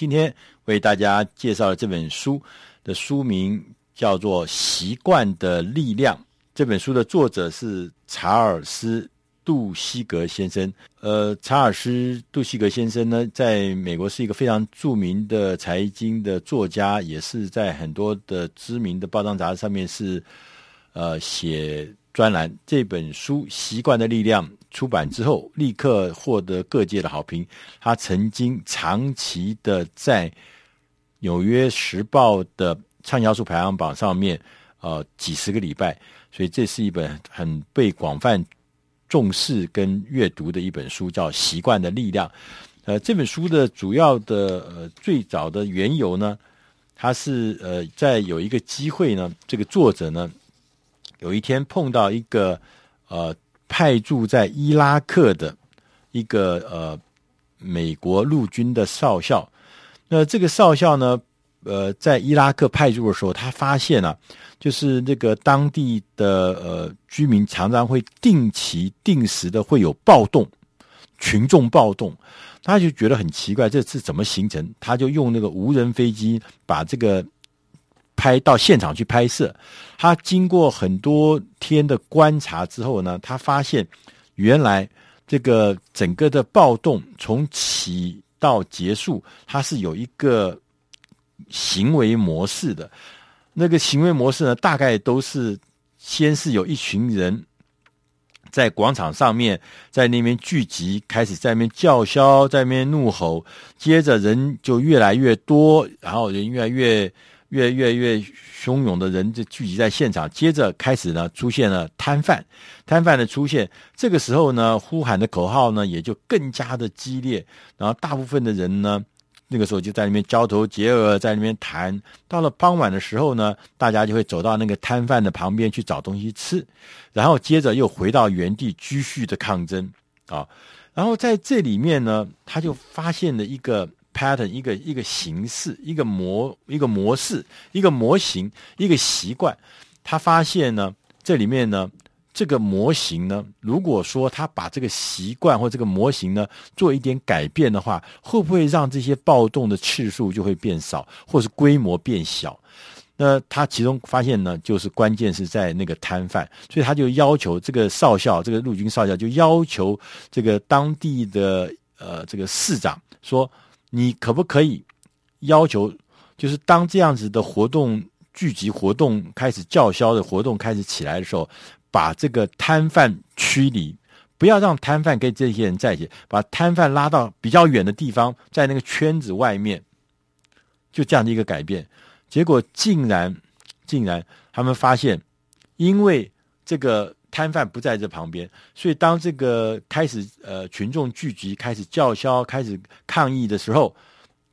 今天为大家介绍的这本书的书名叫做《习惯的力量》。这本书的作者是查尔斯·杜希格先生。呃，查尔斯·杜希格先生呢，在美国是一个非常著名的财经的作家，也是在很多的知名的报章杂志上面是呃写专栏。这本书《习惯的力量》出版之后，立刻获得各界的好评。他曾经长期的在《纽约时报》的畅销书排行榜上面，呃，几十个礼拜。所以这是一本很被广泛重视跟阅读的一本书，叫《习惯的力量》。呃，这本书的主要的呃最早的缘由呢，它是呃在有一个机会呢，这个作者呢有一天碰到一个呃派驻在伊拉克的一个呃美国陆军的少校。那这个少校呢，呃，在伊拉克派驻的时候，他发现啊。就是那个当地的呃居民常常会定期定时的会有暴动，群众暴动，他就觉得很奇怪，这是怎么形成？他就用那个无人飞机把这个拍到现场去拍摄。他经过很多天的观察之后呢，他发现原来这个整个的暴动从起到结束，它是有一个行为模式的。那个行为模式呢，大概都是先是有一群人在广场上面，在那边聚集，开始在那边叫嚣，在那边怒吼，接着人就越来越多，然后人越来越越越越汹涌的人就聚集在现场，接着开始呢出现了摊贩，摊贩的出现，这个时候呢呼喊的口号呢也就更加的激烈，然后大部分的人呢。那个时候就在那边交头接耳，在那边谈。到了傍晚的时候呢，大家就会走到那个摊贩的旁边去找东西吃，然后接着又回到原地继续的抗争啊。然后在这里面呢，他就发现了一个 pattern，一个一个形式，一个模，一个模式，一个模型，一个习惯。他发现呢，这里面呢。这个模型呢，如果说他把这个习惯或这个模型呢做一点改变的话，会不会让这些暴动的次数就会变少，或是规模变小？那他其中发现呢，就是关键是在那个摊贩，所以他就要求这个少校，这个陆军少校就要求这个当地的呃这个市长说，你可不可以要求，就是当这样子的活动聚集活动开始叫嚣的活动开始起来的时候。把这个摊贩驱离，不要让摊贩跟这些人在一起，把摊贩拉到比较远的地方，在那个圈子外面，就这样的一个改变。结果竟然，竟然他们发现，因为这个摊贩不在这旁边，所以当这个开始呃群众聚集、开始叫嚣、开始抗议的时候，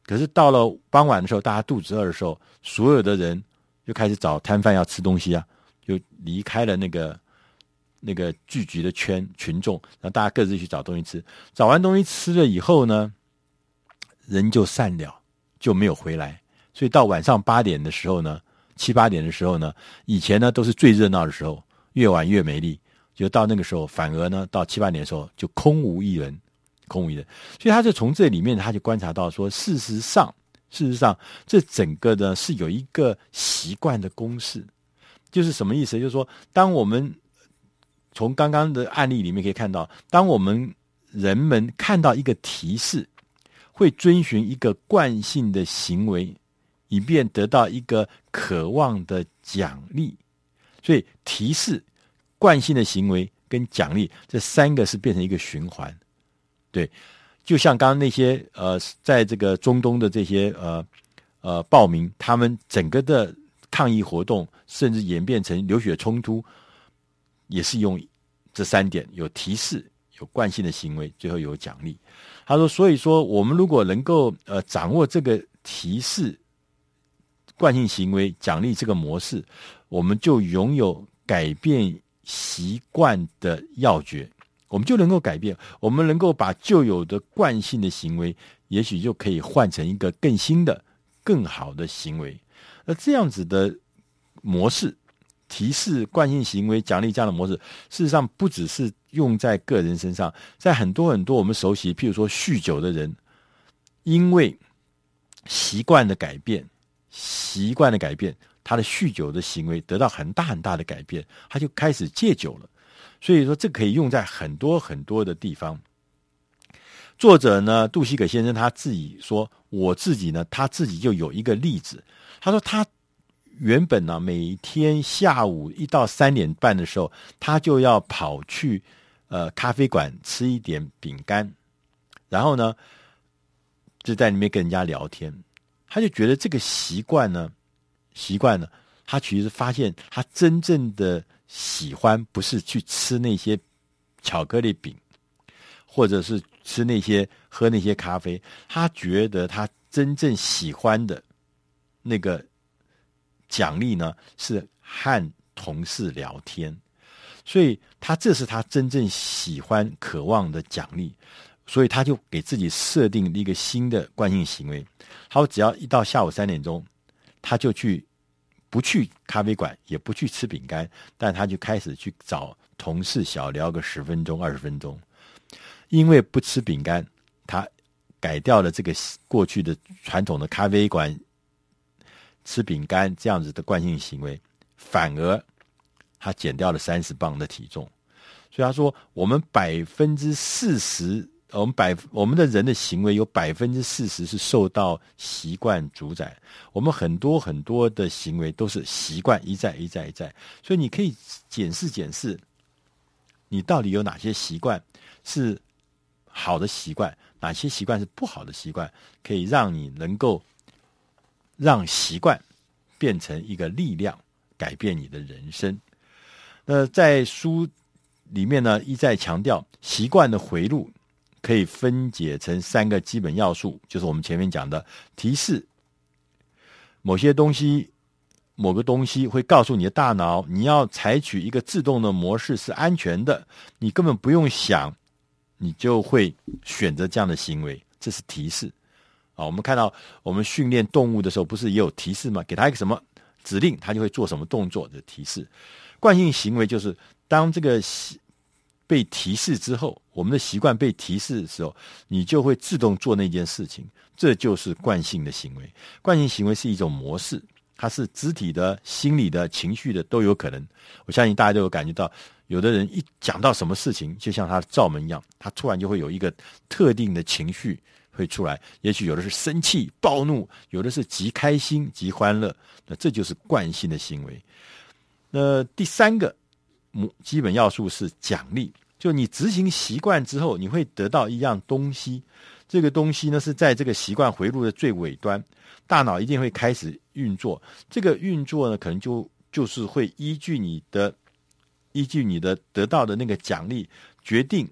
可是到了傍晚的时候，大家肚子饿的时候，所有的人就开始找摊贩要吃东西啊，就离开了那个。那个聚集的圈群众，然后大家各自去找东西吃。找完东西吃了以后呢，人就散了，就没有回来。所以到晚上八点的时候呢，七八点的时候呢，以前呢都是最热闹的时候，越晚越美丽。就到那个时候，反而呢到七八年的时候就空无一人，空无一人。所以他就从这里面他就观察到说，事实上，事实上这整个呢是有一个习惯的公式，就是什么意思？就是说，当我们从刚刚的案例里面可以看到，当我们人们看到一个提示，会遵循一个惯性的行为，以便得到一个渴望的奖励。所以，提示、惯性的行为跟奖励这三个是变成一个循环。对，就像刚刚那些呃，在这个中东的这些呃呃暴民，他们整个的抗议活动，甚至演变成流血冲突。也是用这三点：有提示、有惯性的行为，最后有奖励。他说：“所以说，我们如果能够呃掌握这个提示、惯性行为、奖励这个模式，我们就拥有改变习惯的要诀。我们就能够改变，我们能够把旧有的惯性的行为，也许就可以换成一个更新的、更好的行为。那这样子的模式。”提示、惯性行为、奖励这样的模式，事实上不只是用在个人身上，在很多很多我们熟悉，譬如说酗酒的人，因为习惯的改变，习惯的改变，他的酗酒的行为得到很大很大的改变，他就开始戒酒了。所以说，这可以用在很多很多的地方。作者呢，杜西葛先生他自己说，我自己呢，他自己就有一个例子。他说，他原本呢，每天下午一到三点半的时候，他就要跑去呃咖啡馆吃一点饼干，然后呢，就在里面跟人家聊天。他就觉得这个习惯呢，习惯呢，他其实发现他真正的喜欢不是去吃那些巧克力饼，或者是吃那些喝那些咖啡，他觉得他真正喜欢的那个奖励呢，是和同事聊天，所以他这是他真正喜欢、渴望的奖励，所以他就给自己设定了一个新的惯性行为。他说，只要一到下午三点钟，他就去不去咖啡馆，也不去吃饼干，但他就开始去找同事小聊个十分钟、二十分钟。因为不吃饼干，他改掉了这个过去的传统的咖啡馆吃饼干这样子的惯性行为，反而他减掉了三十磅的体重。所以他说，我们百分之四十。我们百我们的人的行为有百分之四十是受到习惯主宰，我们很多很多的行为都是习惯一再一再一再，所以你可以检视检视，你到底有哪些习惯是好的习惯，哪些习惯是不好的习惯，可以让你能够让习惯变成一个力量，改变你的人生。那在书里面呢，一再强调习惯的回路。可以分解成三个基本要素，就是我们前面讲的提示。某些东西，某个东西会告诉你的大脑，你要采取一个自动的模式是安全的，你根本不用想，你就会选择这样的行为，这是提示。啊，我们看到我们训练动物的时候，不是也有提示吗？给他一个什么指令，他就会做什么动作的提示。惯性行为就是当这个。被提示之后，我们的习惯被提示的时候，你就会自动做那件事情，这就是惯性的行为。惯性行为是一种模式，它是肢体的、心理的、情绪的都有可能。我相信大家都有感觉到，有的人一讲到什么事情，就像他的罩门一样，他突然就会有一个特定的情绪会出来。也许有的是生气、暴怒，有的是极开心、极欢乐。那这就是惯性的行为。那第三个。基本要素是奖励，就你执行习惯之后，你会得到一样东西。这个东西呢，是在这个习惯回路的最尾端，大脑一定会开始运作。这个运作呢，可能就就是会依据你的，依据你的得到的那个奖励，决定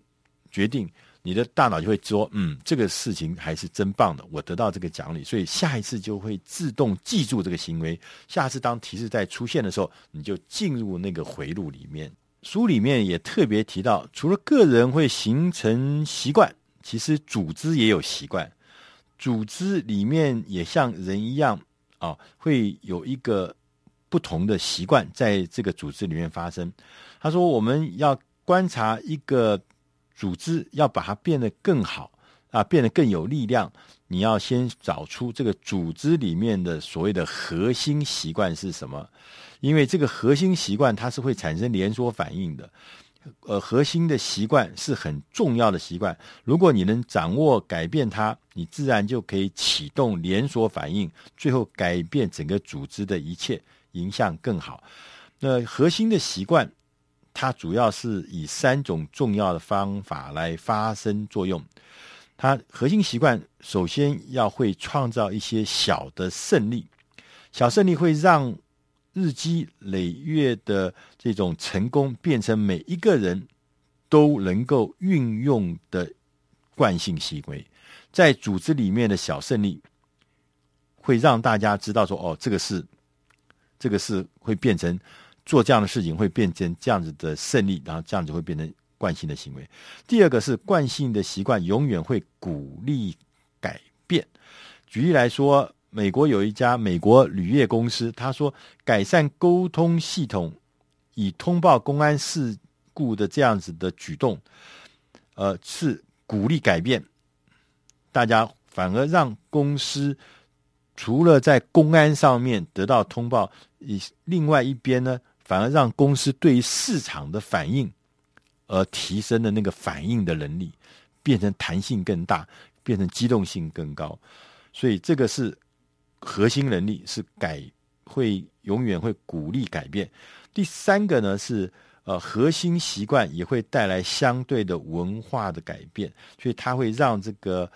决定。你的大脑就会说：“嗯，这个事情还是真棒的，我得到这个奖励，所以下一次就会自动记住这个行为。下次当提示再出现的时候，你就进入那个回路里面。”书里面也特别提到，除了个人会形成习惯，其实组织也有习惯。组织里面也像人一样啊，会有一个不同的习惯在这个组织里面发生。他说：“我们要观察一个。”组织要把它变得更好啊，变得更有力量。你要先找出这个组织里面的所谓的核心习惯是什么，因为这个核心习惯它是会产生连锁反应的。呃，核心的习惯是很重要的习惯，如果你能掌握改变它，你自然就可以启动连锁反应，最后改变整个组织的一切，影响更好。那核心的习惯。它主要是以三种重要的方法来发生作用。它核心习惯首先要会创造一些小的胜利，小胜利会让日积累月的这种成功变成每一个人都能够运用的惯性行为。在组织里面的小胜利会让大家知道说：“哦，这个是，这个是会变成。”做这样的事情会变成这样子的胜利，然后这样子会变成惯性的行为。第二个是惯性的习惯永远会鼓励改变。举例来说，美国有一家美国铝业公司，他说改善沟通系统，以通报公安事故的这样子的举动，呃，是鼓励改变，大家反而让公司除了在公安上面得到通报，以另外一边呢，反而让公司对于市场的反应而提升的那个反应的能力，变成弹性更大，变成机动性更高。所以这个是核心能力，是改会永远会鼓励改变。第三个呢是呃核心习惯也会带来相对的文化的改变，所以它会让这个。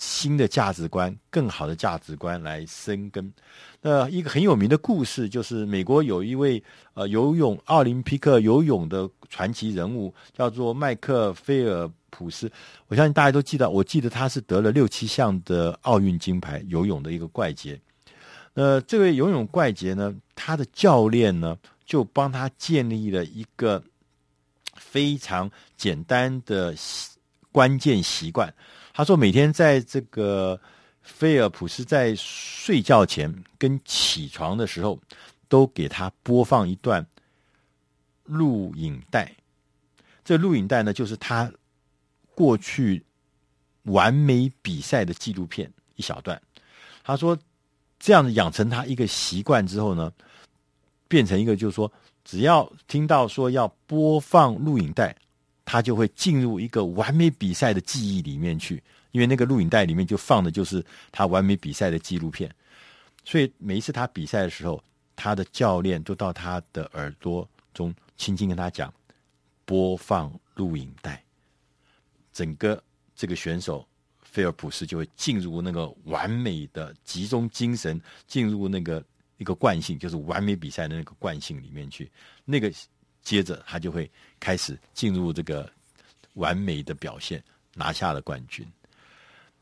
新的价值观，更好的价值观来生根。那一个很有名的故事，就是美国有一位呃游泳奥林匹克游泳的传奇人物，叫做麦克菲尔普斯。我相信大家都记得，我记得他是得了六七项的奥运金牌，游泳的一个怪杰。那这位游泳怪杰呢，他的教练呢，就帮他建立了一个非常简单的习关键习惯。他说：“每天在这个菲尔普斯在睡觉前跟起床的时候，都给他播放一段录影带。这录影带呢，就是他过去完美比赛的纪录片一小段。他说，这样子养成他一个习惯之后呢，变成一个就是说，只要听到说要播放录影带。”他就会进入一个完美比赛的记忆里面去，因为那个录影带里面就放的就是他完美比赛的纪录片，所以每一次他比赛的时候，他的教练都到他的耳朵中轻轻跟他讲，播放录影带，整个这个选手菲尔普斯就会进入那个完美的集中精神，进入那个一个惯性，就是完美比赛的那个惯性里面去，那个。接着他就会开始进入这个完美的表现，拿下了冠军。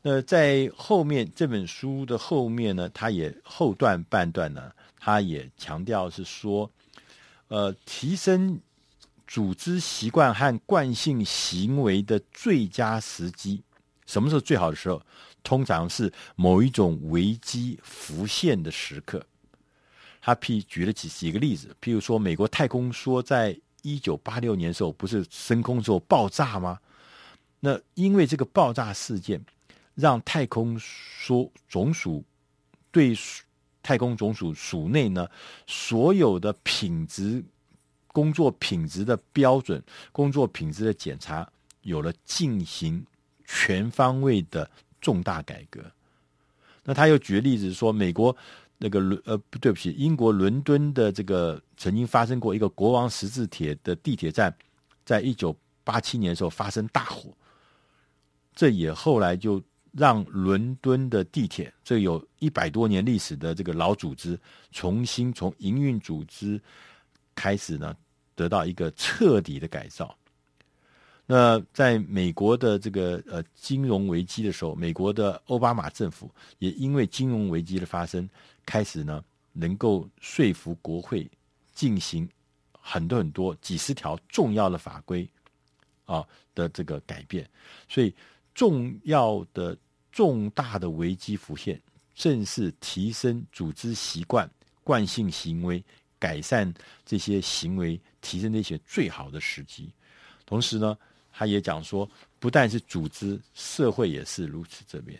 那在后面这本书的后面呢，他也后段半段呢，他也强调是说，呃，提升组织习惯和惯性行为的最佳时机，什么时候最好的时候？通常是某一种危机浮现的时刻。他譬举了几几个例子，譬如说，美国太空梭在一九八六年的时候不是升空之后爆炸吗？那因为这个爆炸事件，让太空梭总署对太空总署署内呢所有的品质工作品质的标准、工作品质的检查有了进行全方位的重大改革。那他又举例子说，美国。那个伦呃不对不起，英国伦敦的这个曾经发生过一个国王十字铁的地铁站，在一九八七年的时候发生大火，这也后来就让伦敦的地铁这有一百多年历史的这个老组织，重新从营运组织开始呢，得到一个彻底的改造。那在美国的这个呃金融危机的时候，美国的奥巴马政府也因为金融危机的发生，开始呢能够说服国会进行很多很多几十条重要的法规啊的这个改变，所以重要的重大的危机浮现，正是提升组织习惯、惯性行为、改善这些行为、提升这些最好的时机，同时呢。他也讲说，不但是组织，社会也是如此。这边，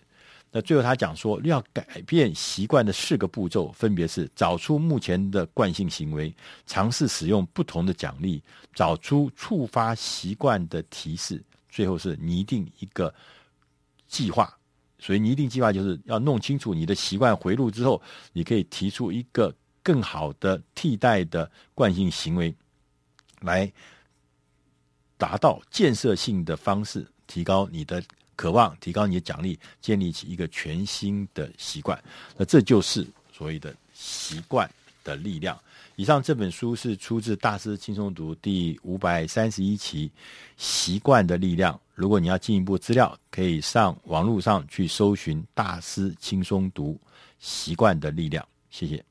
那最后他讲说，要改变习惯的四个步骤，分别是找出目前的惯性行为，尝试使用不同的奖励，找出触发习惯的提示，最后是拟定一个计划。所以拟定计划就是要弄清楚你的习惯回路之后，你可以提出一个更好的替代的惯性行为来。达到建设性的方式，提高你的渴望，提高你的奖励，建立起一个全新的习惯。那这就是所谓的习惯的力量。以上这本书是出自《大师轻松读》第五百三十一期《习惯的力量》。如果你要进一步资料，可以上网络上去搜寻《大师轻松读习惯的力量》。谢谢。